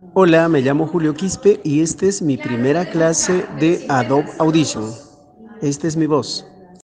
Hola, me llamo Julio Quispe y esta es mi primera clase de Adobe Audition. Esta es mi voz.